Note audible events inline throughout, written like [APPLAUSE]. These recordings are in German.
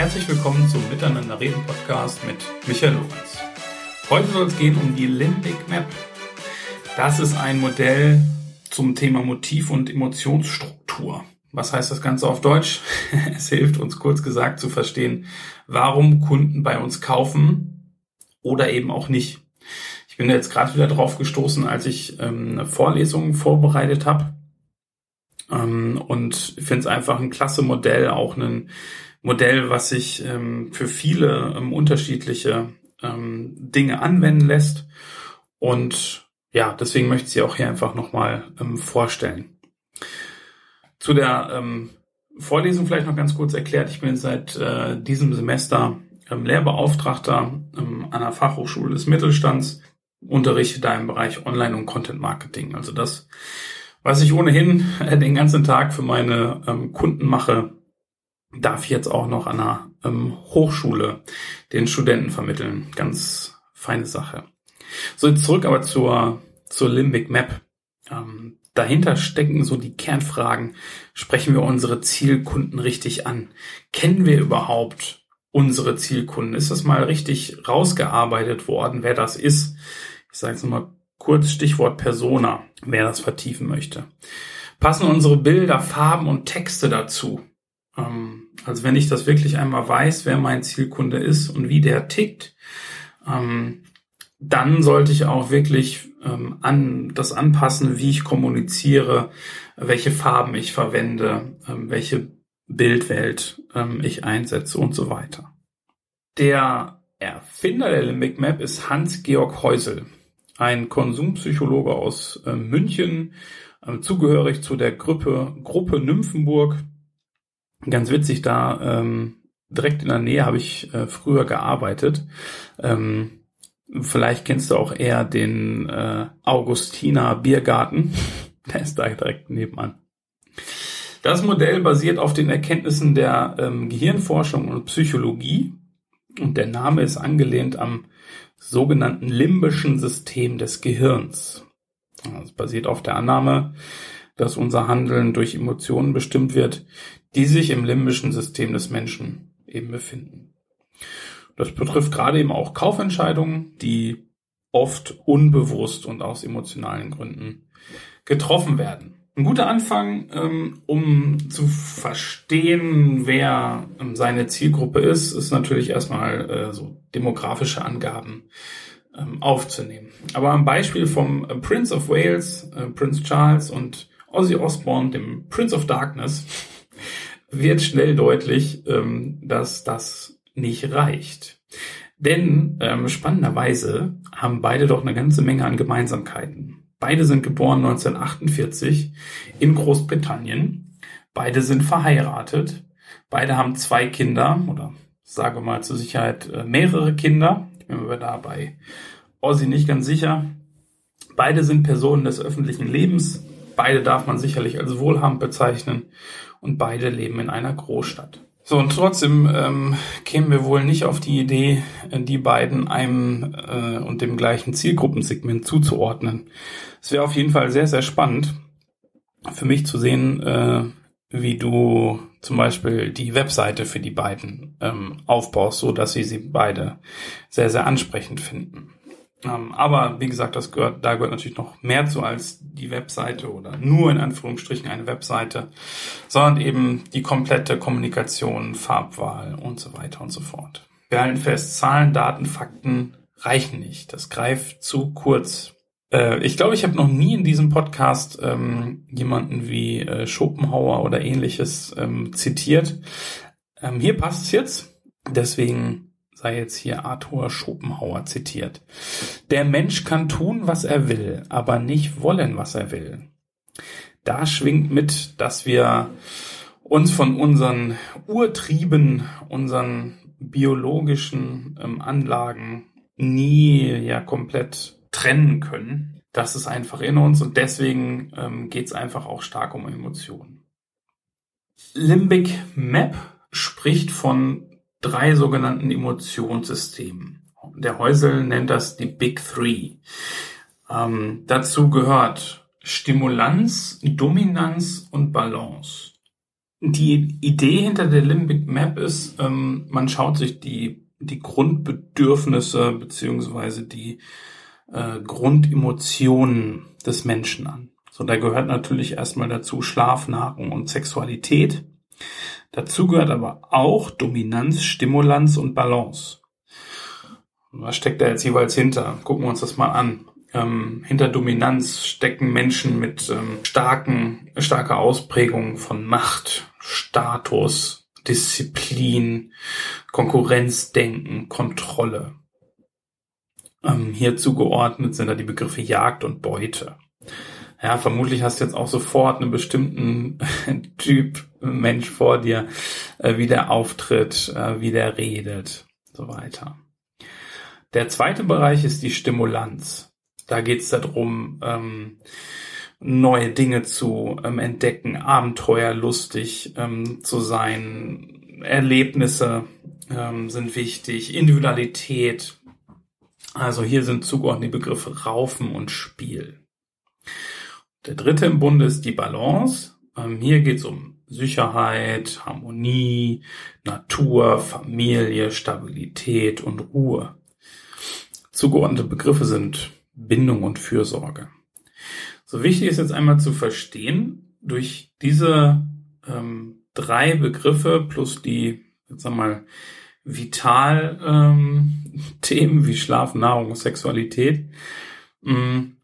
Herzlich willkommen zum Miteinander reden Podcast mit Michael Lorenz. Heute soll es gehen um die Limbic Map. Das ist ein Modell zum Thema Motiv- und Emotionsstruktur. Was heißt das Ganze auf Deutsch? [LAUGHS] Es hilft uns kurz gesagt zu verstehen, warum Kunden bei uns kaufen oder eben auch nicht. Ich bin jetzt gerade wieder drauf gestoßen, als ich ähm, eine Vorlesung vorbereitet habe. Ähm, und finde es einfach ein klasse Modell, auch ein Modell, was sich ähm, für viele ähm, unterschiedliche ähm, Dinge anwenden lässt. Und ja, deswegen möchte ich sie auch hier einfach nochmal ähm, vorstellen. Zu der ähm, Vorlesung vielleicht noch ganz kurz erklärt. Ich bin seit äh, diesem Semester ähm, Lehrbeauftragter ähm, an der Fachhochschule des Mittelstands, unterrichte da im Bereich Online- und Content Marketing. Also das, was ich ohnehin [LAUGHS] den ganzen Tag für meine Kunden mache, darf jetzt auch noch an einer ähm, Hochschule den Studenten vermitteln. Ganz feine Sache. So, jetzt zurück aber zur, zur Limbic Map. Ähm, dahinter stecken so die Kernfragen. Sprechen wir unsere Zielkunden richtig an? Kennen wir überhaupt unsere Zielkunden? Ist das mal richtig rausgearbeitet worden, wer das ist? Ich sage jetzt nochmal kurz Stichwort Persona, wer das vertiefen möchte. Passen unsere Bilder, Farben und Texte dazu? Ähm, also wenn ich das wirklich einmal weiß, wer mein Zielkunde ist und wie der tickt, ähm, dann sollte ich auch wirklich ähm, an das anpassen, wie ich kommuniziere, welche Farben ich verwende, welche Bildwelt ich einsetze und so weiter. Der Erfinder der Limbic Map ist Hans-Georg Heusel, ein Konsumpsychologe aus äh, München, äh, zugehörig zu der Gruppe, Gruppe Nymphenburg, Ganz witzig, da ähm, direkt in der Nähe habe ich äh, früher gearbeitet. Ähm, vielleicht kennst du auch eher den äh, Augustiner Biergarten. [LAUGHS] Der ist da direkt nebenan. Das Modell basiert auf den Erkenntnissen der ähm, Gehirnforschung und Psychologie und der Name ist angelehnt am sogenannten limbischen System des Gehirns. Es basiert auf der Annahme, dass unser Handeln durch Emotionen bestimmt wird, die sich im limbischen System des Menschen eben befinden. Das betrifft gerade eben auch Kaufentscheidungen, die oft unbewusst und aus emotionalen Gründen getroffen werden. Ein guter Anfang, ähm, um zu verstehen, wer ähm, seine Zielgruppe ist, ist natürlich erstmal äh, so demografische Angaben ähm, aufzunehmen. Aber am Beispiel vom äh, Prince of Wales, äh, Prince Charles und Ozzy Osbourne, dem Prince of Darkness, wird schnell deutlich, ähm, dass das nicht reicht. Denn ähm, spannenderweise haben beide doch eine ganze Menge an Gemeinsamkeiten. Beide sind geboren 1948 in Großbritannien. Beide sind verheiratet. Beide haben zwei Kinder oder sage mal zur Sicherheit äh, mehrere Kinder. Ich bin mir da bei Ozzy nicht ganz sicher. Beide sind Personen des öffentlichen Lebens. Beide darf man sicherlich als wohlhabend bezeichnen und beide leben in einer Großstadt. So, und trotzdem ähm, kämen wir wohl nicht auf die Idee, äh, die beiden einem äh, und dem gleichen Zielgruppensegment zuzuordnen. Es wäre auf jeden Fall sehr, sehr spannend für mich zu sehen, äh, wie du zum Beispiel die Webseite für die beiden ähm, aufbaust, so dass sie sie beide sehr, sehr ansprechend finden. Ähm, aber wie gesagt, das gehört, da gehört natürlich noch mehr zu als die Webseite oder nur in Anführungsstrichen eine Webseite, sondern eben die komplette Kommunikation, Farbwahl und so weiter und so fort. Wir halten fest, Zahlen, Daten, Fakten reichen nicht. Das greift zu kurz. Äh, ich glaube, ich habe noch nie in diesem Podcast ähm, jemanden wie äh, Schopenhauer oder ähnliches ähm, zitiert. Ähm, hier passt es jetzt. Deswegen sei jetzt hier Arthur Schopenhauer zitiert. Der Mensch kann tun, was er will, aber nicht wollen, was er will. Da schwingt mit, dass wir uns von unseren Urtrieben, unseren biologischen ähm, Anlagen nie ja komplett trennen können. Das ist einfach in uns und deswegen ähm, geht es einfach auch stark um Emotionen. Limbic Map spricht von drei sogenannten Emotionssystemen. Der Häusel nennt das die Big Three. Ähm, dazu gehört Stimulanz, Dominanz und Balance. die Idee hinter der Limbic Map ist, ähm, man schaut sich die, die Grundbedürfnisse beziehungsweise die äh, Grundemotionen des Menschen an. So, da gehört natürlich erstmal dazu Schlaf, Nahrung und Sexualität. Dazu gehört aber auch Dominanz, Stimulanz und Balance. Was steckt da jetzt jeweils hinter? Gucken wir uns das mal an. Ähm, hinter Dominanz stecken Menschen mit ähm, starken, starker Ausprägung von Macht, Status, Disziplin, Konkurrenzdenken, Kontrolle. Ähm, hier zugeordnet sind da die Begriffe Jagd und Beute. Ja, vermutlich hast du jetzt auch sofort einen bestimmten [LAUGHS] Typ Mensch vor dir, äh, wie der auftritt, äh, wie der redet, so weiter. Der zweite Bereich ist die Stimulanz. Da geht es darum, ähm, neue Dinge zu ähm, entdecken, abenteuerlustig ähm, zu sein, Erlebnisse ähm, sind wichtig, Individualität. Also hier sind zugeordnet die Begriffe Raufen und Spiel. Der dritte im Bunde ist die Balance. Ähm, hier geht es um Sicherheit, Harmonie, Natur, Familie, Stabilität und Ruhe. Zugeordnete Begriffe sind Bindung und Fürsorge. So wichtig ist jetzt einmal zu verstehen, durch diese ähm, drei Begriffe plus die, jetzt sag mal, Vital-Themen ähm, [LAUGHS] wie Schlaf, Nahrung, Sexualität, ähm,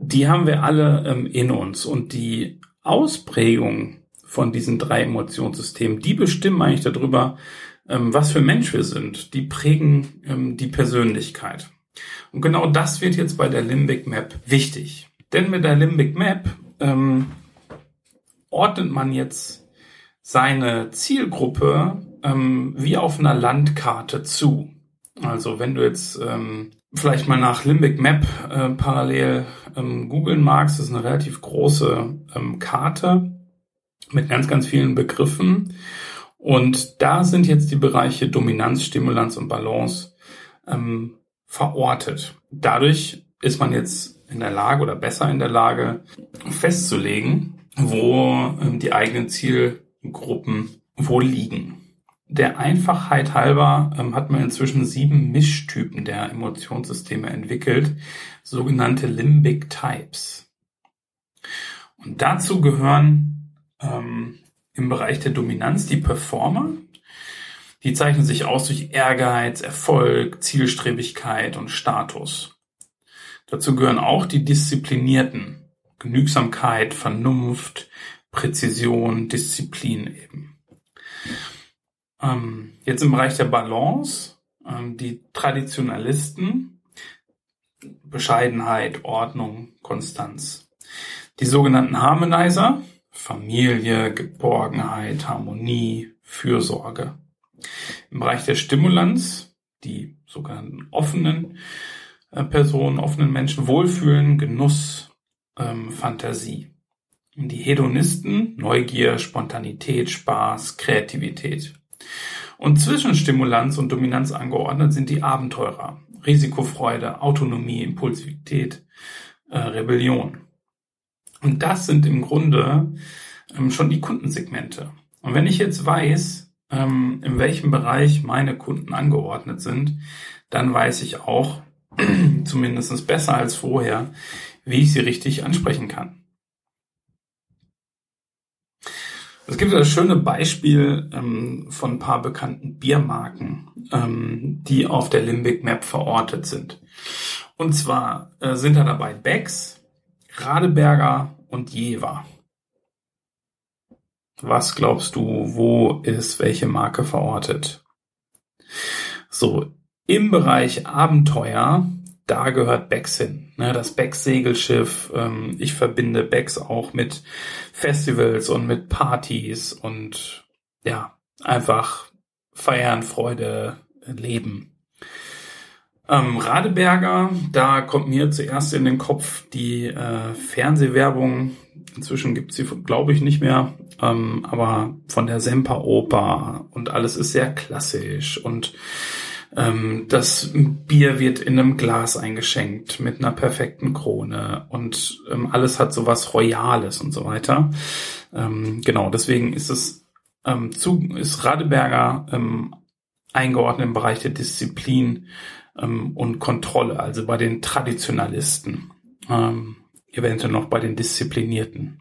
die haben wir alle ähm, in uns und die Ausprägung von diesen drei Emotionssystemen, die bestimmen eigentlich darüber, ähm, was für Mensch wir sind. Die prägen ähm, die Persönlichkeit. Und genau das wird jetzt bei der Limbic Map wichtig. Denn mit der Limbic Map ähm, ordnet man jetzt seine Zielgruppe ähm, wie auf einer Landkarte zu. Also wenn du jetzt ähm, vielleicht mal nach Limbic Map äh, parallel ähm, googeln magst, das ist eine relativ große ähm, Karte mit ganz, ganz vielen Begriffen. Und da sind jetzt die Bereiche Dominanz, Stimulanz und Balance ähm, verortet. Dadurch ist man jetzt in der Lage oder besser in der Lage festzulegen, wo ähm, die eigenen Zielgruppen wo liegen. Der Einfachheit halber ähm, hat man inzwischen sieben Mischtypen der Emotionssysteme entwickelt, sogenannte Limbic Types. Und dazu gehören ähm, im Bereich der Dominanz die Performer. Die zeichnen sich aus durch Ehrgeiz, Erfolg, Zielstrebigkeit und Status. Dazu gehören auch die Disziplinierten. Genügsamkeit, Vernunft, Präzision, Disziplin eben. Ähm, jetzt im Bereich der Balance, ähm, die Traditionalisten, Bescheidenheit, Ordnung, Konstanz. Die sogenannten Harmonizer, Familie, Geborgenheit, Harmonie, Fürsorge. Im Bereich der Stimulanz, die sogenannten offenen äh, Personen, offenen Menschen, Wohlfühlen, Genuss, ähm, Fantasie. Die Hedonisten, Neugier, Spontanität, Spaß, Kreativität. Und zwischen Stimulanz und Dominanz angeordnet sind die Abenteurer, Risikofreude, Autonomie, Impulsivität, äh, Rebellion. Und das sind im Grunde ähm, schon die Kundensegmente. Und wenn ich jetzt weiß, ähm, in welchem Bereich meine Kunden angeordnet sind, dann weiß ich auch, [CLEARS THROAT] zumindest besser als vorher, wie ich sie richtig ansprechen kann. Es gibt das schöne Beispiel ähm, von ein paar bekannten Biermarken, ähm, die auf der Limbic Map verortet sind. Und zwar äh, sind da dabei Becks, Radeberger und Jever. Was glaubst du, wo ist welche Marke verortet? So, im Bereich Abenteuer da gehört Becks hin. Ne, das Becks Segelschiff. Ähm, ich verbinde Becks auch mit Festivals und mit Partys und ja, einfach feiern, Freude, Leben. Ähm, Radeberger, da kommt mir zuerst in den Kopf die äh, Fernsehwerbung. Inzwischen gibt's sie, glaube ich, nicht mehr. Ähm, aber von der Semperoper und alles ist sehr klassisch und Ähm, das Bier wird in einem Glas eingeschenkt mit einer perfekten Krone und ähm, alles hat so was Royales und so weiter. Ähm, genau, deswegen ist es ähm, zu, ist Radeberger ähm, eingeordnet im Bereich der Disziplin ähm, und Kontrolle, also bei den Traditionalisten, eventuell noch bei den Disziplinierten.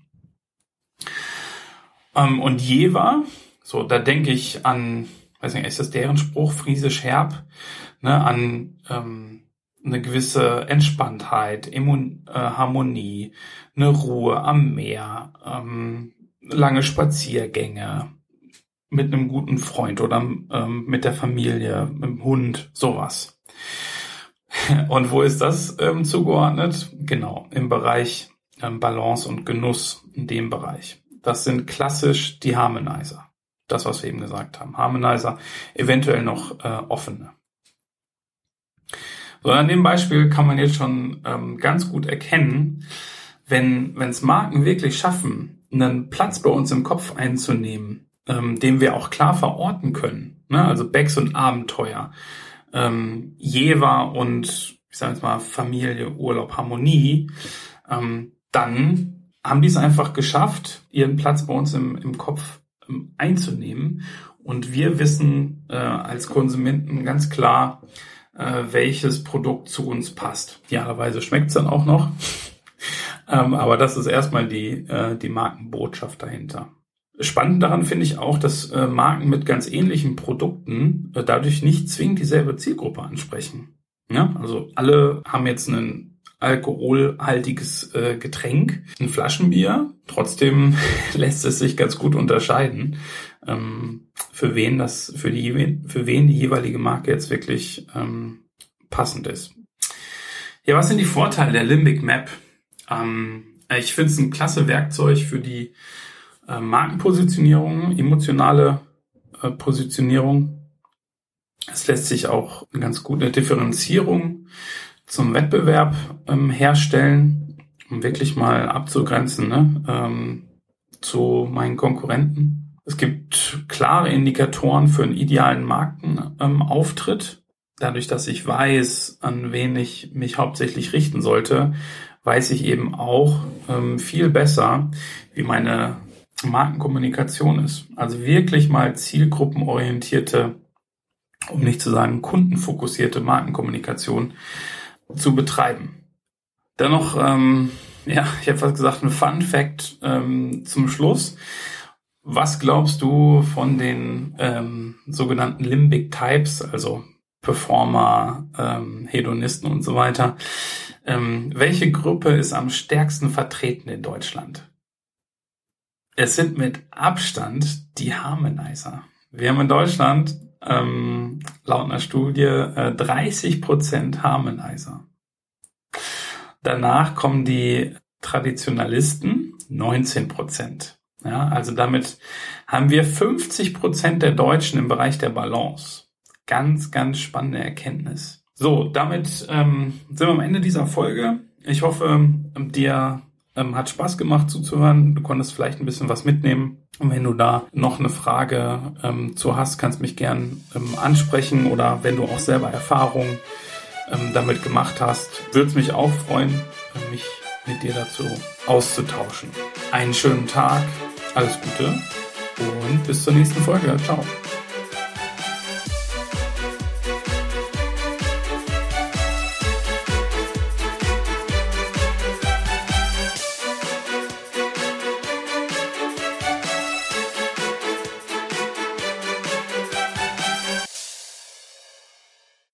Und Jever, so, da denke ich an, weiß nicht, ist das deren Spruch, friesisch herb, ne, an ähm, eine gewisse Entspanntheit, Immun äh, Harmonie, eine Ruhe am Meer, ähm, lange Spaziergänge mit einem guten Freund oder ähm, mit der Familie, mit dem Hund, sowas. [LAUGHS] Und wo ist das ähm, zugeordnet? Genau, im Bereich ähm, Balance und Genuss, in dem Bereich. Das sind klassisch die Harmonizer. Das, was wir eben gesagt haben. Harmonizer, eventuell noch äh, offene. So, an dem Beispiel kann man jetzt schon ähm, ganz gut erkennen, wenn es Marken wirklich schaffen, einen Platz bei uns im Kopf einzunehmen, ähm, den wir auch klar verorten können. Ne? Also Becks und Abenteuer, ähm, Jever und ich sage jetzt mal Familie, Urlaub, Harmonie, ähm, dann haben die es einfach geschafft, ihren Platz bei uns im, im Kopf einzunehmen. Und wir wissen äh, als Konsumenten ganz klar, äh, welches Produkt zu uns passt. Idealerweise schmeckt es dann auch noch. ähm, aber das ist erstmal die, äh, die Markenbotschaft dahinter. Spannend daran finde ich auch, dass äh, Marken mit ganz ähnlichen Produkten äh, dadurch nicht zwingend dieselbe Zielgruppe ansprechen. Ja, also alle haben jetzt einen alkoholhaltiges äh, Getränk, ein Flaschenbier. Trotzdem [LAUGHS] lässt es sich ganz gut unterscheiden, ähm, für wen das, für die, für wen die jeweilige Marke jetzt wirklich ähm, passend ist. Ja, was sind die Vorteile der Limbic Map? Ähm, ich finde es ein klasse Werkzeug für die äh, Markenpositionierung, emotionale äh, Positionierung. Es lässt sich auch ganz gut eine Differenzierung zum Wettbewerb ähm, herstellen, um wirklich mal abzugrenzen ne, ähm, zu meinen Konkurrenten. Es gibt klare Indikatoren für einen idealen Markenauftritt. Ähm, Dadurch, dass ich weiß, an wen ich mich hauptsächlich richten sollte, weiß ich eben auch ähm, viel besser, wie meine Markenkommunikation ist. Also wirklich mal zielgruppenorientierte, um nicht zu sagen kundenfokussierte Markenkommunikation zu betreiben. Dennoch, ähm, ja, ich habe fast gesagt, ein Fun Fact ähm, zum Schluss. Was glaubst du von den ähm, sogenannten Limbic Types, also Performer, ähm, Hedonisten und so weiter? Ähm, welche Gruppe ist am stärksten vertreten in Deutschland? Es sind mit Abstand die Harmonizer. Wir haben in Deutschland ähm, laut einer Studie äh, 30% Harmonizer. Danach kommen die Traditionalisten, 19%. Ja, also damit haben wir 50% der Deutschen im Bereich der Balance. Ganz, ganz spannende Erkenntnis. So, damit ähm, sind wir am Ende dieser Folge. Ich hoffe, dir ähm, hat Spaß gemacht zuzuhören. Du konntest vielleicht ein bisschen was mitnehmen. Und wenn du da noch eine Frage ähm, zu hast, kannst mich gern ähm, ansprechen oder wenn du auch selber Erfahrungen ähm, damit gemacht hast, würde es mich auch freuen, äh, mich mit dir dazu auszutauschen. Einen schönen Tag, alles Gute und bis zur nächsten Folge. Ciao.